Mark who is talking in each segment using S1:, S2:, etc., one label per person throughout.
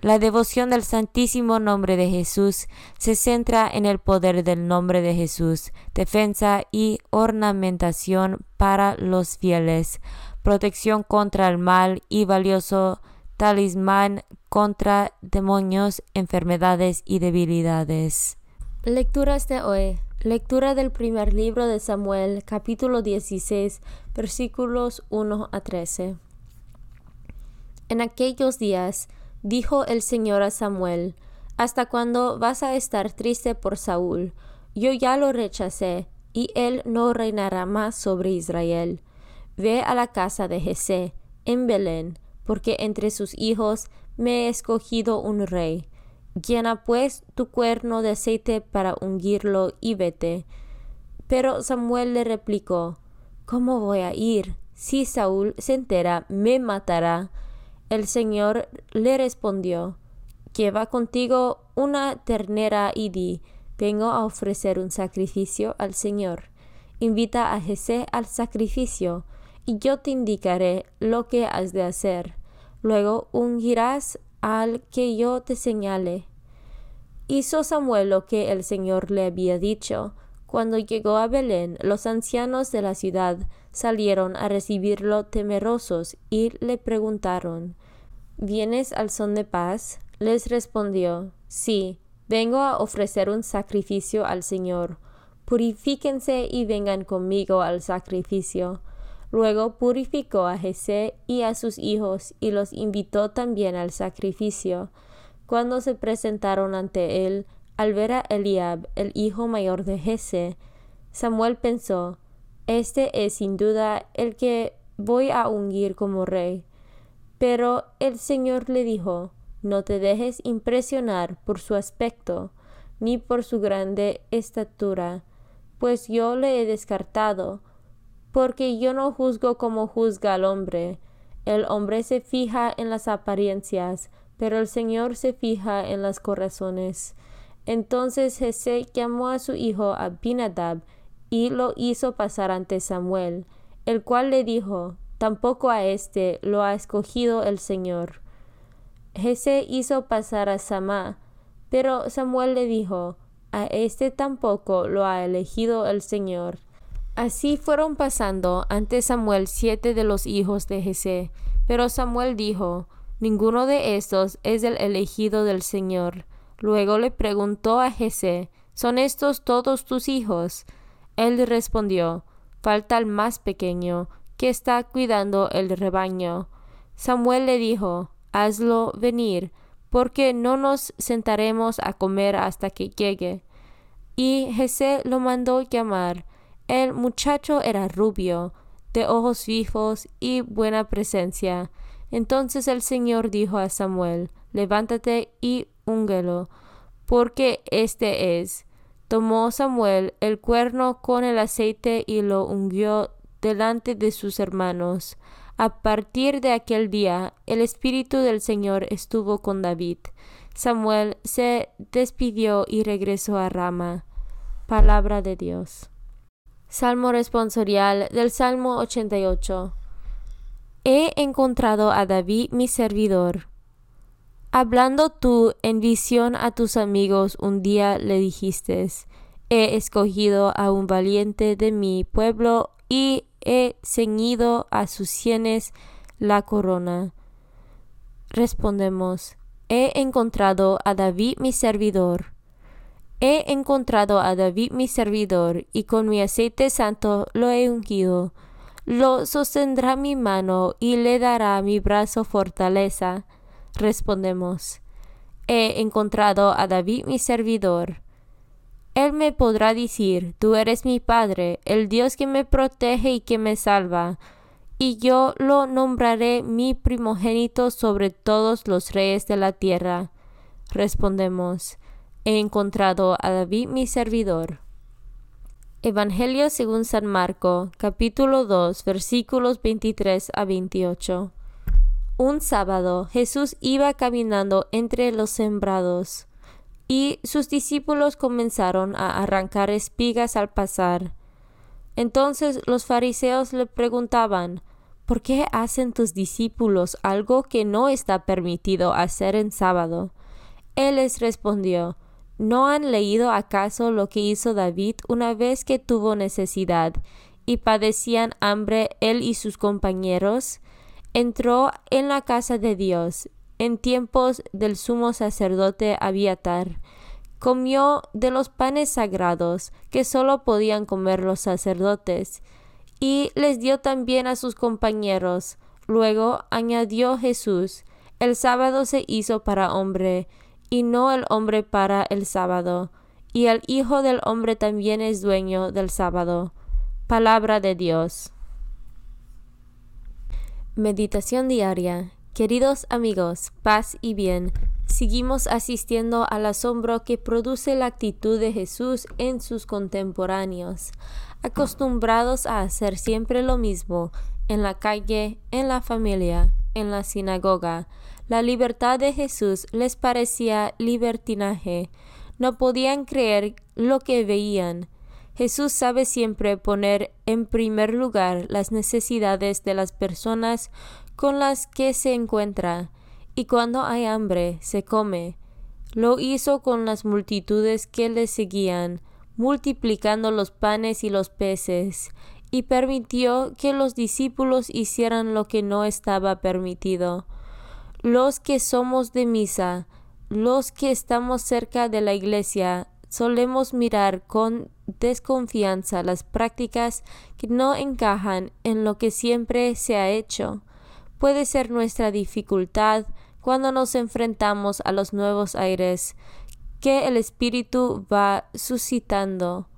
S1: La devoción del Santísimo Nombre de Jesús se centra en el poder del nombre de Jesús, defensa y ornamentación para los fieles, protección contra el mal y valioso talismán contra demonios, enfermedades y debilidades. Lecturas de hoy. Lectura del primer libro de Samuel, capítulo 16, versículos 1 a 13. En aquellos días, Dijo el Señor a Samuel, ¿Hasta cuándo vas a estar triste por Saúl? Yo ya lo rechacé, y él no reinará más sobre Israel. Ve a la casa de Jesé, en Belén, porque entre sus hijos me he escogido un rey. Llena pues tu cuerno de aceite para ungirlo y vete. Pero Samuel le replicó, ¿Cómo voy a ir? Si Saúl se entera, me matará. El Señor le respondió, Lleva contigo una ternera y di, vengo a ofrecer un sacrificio al Señor. Invita a Jesé al sacrificio, y yo te indicaré lo que has de hacer. Luego ungirás al que yo te señale. Hizo Samuel lo que el Señor le había dicho. Cuando llegó a Belén, los ancianos de la ciudad salieron a recibirlo temerosos y le preguntaron ¿Vienes al son de paz? Les respondió Sí, vengo a ofrecer un sacrificio al Señor. purifíquense y vengan conmigo al sacrificio. Luego purificó a Jesé y a sus hijos y los invitó también al sacrificio. Cuando se presentaron ante él, al ver a Eliab, el hijo mayor de Jesé, Samuel pensó, Este es sin duda el que voy a ungir como rey. Pero el Señor le dijo, No te dejes impresionar por su aspecto, ni por su grande estatura, pues yo le he descartado, porque yo no juzgo como juzga el hombre. El hombre se fija en las apariencias, pero el Señor se fija en los corazones. Entonces Jesé llamó a su hijo Abinadab y lo hizo pasar ante Samuel, el cual le dijo, Tampoco a éste lo ha escogido el Señor. Jesé hizo pasar a Samá, pero Samuel le dijo, A éste tampoco lo ha elegido el Señor. Así fueron pasando ante Samuel siete de los hijos de Jesé, pero Samuel dijo, Ninguno de estos es el elegido del Señor. Luego le preguntó a Jesé, ¿Son estos todos tus hijos? Él respondió, Falta el más pequeño, que está cuidando el rebaño. Samuel le dijo, Hazlo venir, porque no nos sentaremos a comer hasta que llegue. Y Jesé lo mandó llamar, el muchacho era rubio, de ojos vivos y buena presencia. Entonces el Señor dijo a Samuel, levántate y úngelo, porque este es. Tomó Samuel el cuerno con el aceite y lo ungió delante de sus hermanos. A partir de aquel día, el Espíritu del Señor estuvo con David. Samuel se despidió y regresó a Rama. Palabra de Dios. Salmo responsorial del Salmo 88. He encontrado a David mi servidor. Hablando tú en visión a tus amigos un día le dijiste, he escogido a un valiente de mi pueblo y he ceñido a sus sienes la corona. Respondemos, he encontrado a David mi servidor. He encontrado a David mi servidor, y con mi aceite santo lo he ungido. Lo sostendrá mi mano y le dará mi brazo fortaleza. Respondemos, he encontrado a David mi servidor. Él me podrá decir, tú eres mi Padre, el Dios que me protege y que me salva, y yo lo nombraré mi primogénito sobre todos los reyes de la tierra. Respondemos, he encontrado a David mi servidor. Evangelio según San Marco, capítulo 2, versículos 23 a 28. Un sábado Jesús iba caminando entre los sembrados, y sus discípulos comenzaron a arrancar espigas al pasar. Entonces los fariseos le preguntaban, ¿Por qué hacen tus discípulos algo que no está permitido hacer en sábado? Él les respondió, ¿No han leído acaso lo que hizo David una vez que tuvo necesidad y padecían hambre él y sus compañeros? Entró en la casa de Dios en tiempos del sumo sacerdote Abiatar. Comió de los panes sagrados que sólo podían comer los sacerdotes, y les dio también a sus compañeros. Luego añadió Jesús, el sábado se hizo para hombre, y no el hombre para el sábado, y el Hijo del hombre también es dueño del sábado. Palabra de Dios. Meditación diaria. Queridos amigos, paz y bien, seguimos asistiendo al asombro que produce la actitud de Jesús en sus contemporáneos, acostumbrados a hacer siempre lo mismo, en la calle, en la familia, en la sinagoga, la libertad de Jesús les parecía libertinaje. No podían creer lo que veían. Jesús sabe siempre poner en primer lugar las necesidades de las personas con las que se encuentra, y cuando hay hambre se come. Lo hizo con las multitudes que le seguían, multiplicando los panes y los peces, y permitió que los discípulos hicieran lo que no estaba permitido los que somos de misa, los que estamos cerca de la iglesia, solemos mirar con desconfianza las prácticas que no encajan en lo que siempre se ha hecho. Puede ser nuestra dificultad cuando nos enfrentamos a los nuevos aires que el Espíritu va suscitando.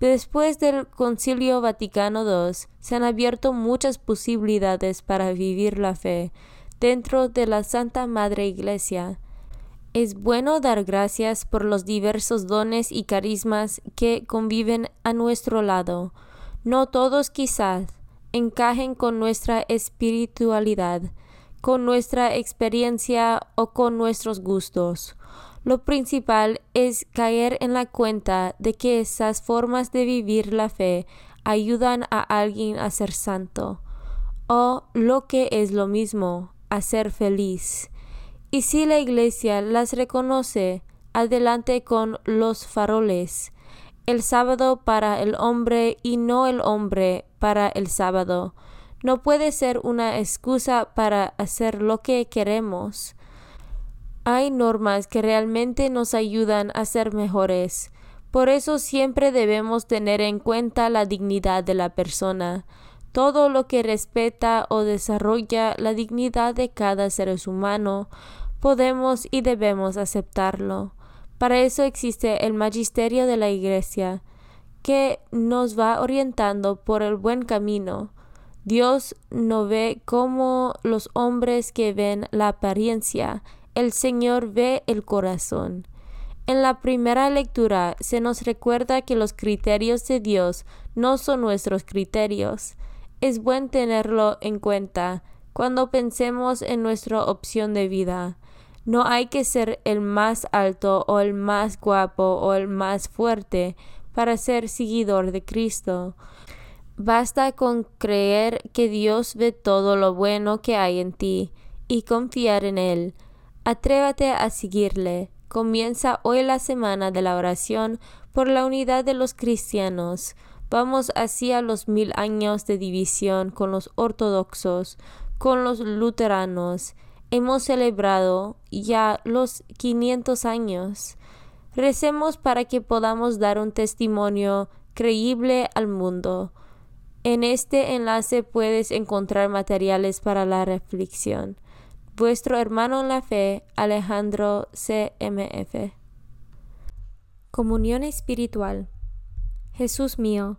S1: Después del Concilio Vaticano II se han abierto muchas posibilidades para vivir la fe dentro de la Santa Madre Iglesia. Es bueno dar gracias por los diversos dones y carismas que conviven a nuestro lado. No todos quizás encajen con nuestra espiritualidad, con nuestra experiencia o con nuestros gustos. Lo principal es caer en la cuenta de que esas formas de vivir la fe ayudan a alguien a ser santo, o lo que es lo mismo, a ser feliz. Y si la Iglesia las reconoce, adelante con los faroles. El sábado para el hombre y no el hombre para el sábado. No puede ser una excusa para hacer lo que queremos. Hay normas que realmente nos ayudan a ser mejores. Por eso siempre debemos tener en cuenta la dignidad de la persona. Todo lo que respeta o desarrolla la dignidad de cada ser humano, podemos y debemos aceptarlo. Para eso existe el magisterio de la Iglesia, que nos va orientando por el buen camino. Dios no ve como los hombres que ven la apariencia, el Señor ve el corazón. En la primera lectura se nos recuerda que los criterios de Dios no son nuestros criterios. Es buen tenerlo en cuenta cuando pensemos en nuestra opción de vida. No hay que ser el más alto o el más guapo o el más fuerte para ser seguidor de Cristo. Basta con creer que Dios ve todo lo bueno que hay en ti y confiar en Él. Atrévate a seguirle. Comienza hoy la semana de la oración por la unidad de los cristianos. Vamos hacia los mil años de división con los ortodoxos, con los luteranos. Hemos celebrado ya los 500 años. Recemos para que podamos dar un testimonio creíble al mundo. En este enlace puedes encontrar materiales para la reflexión. Vuestro hermano en la fe, Alejandro CMF. Comunión espiritual. Jesús mío,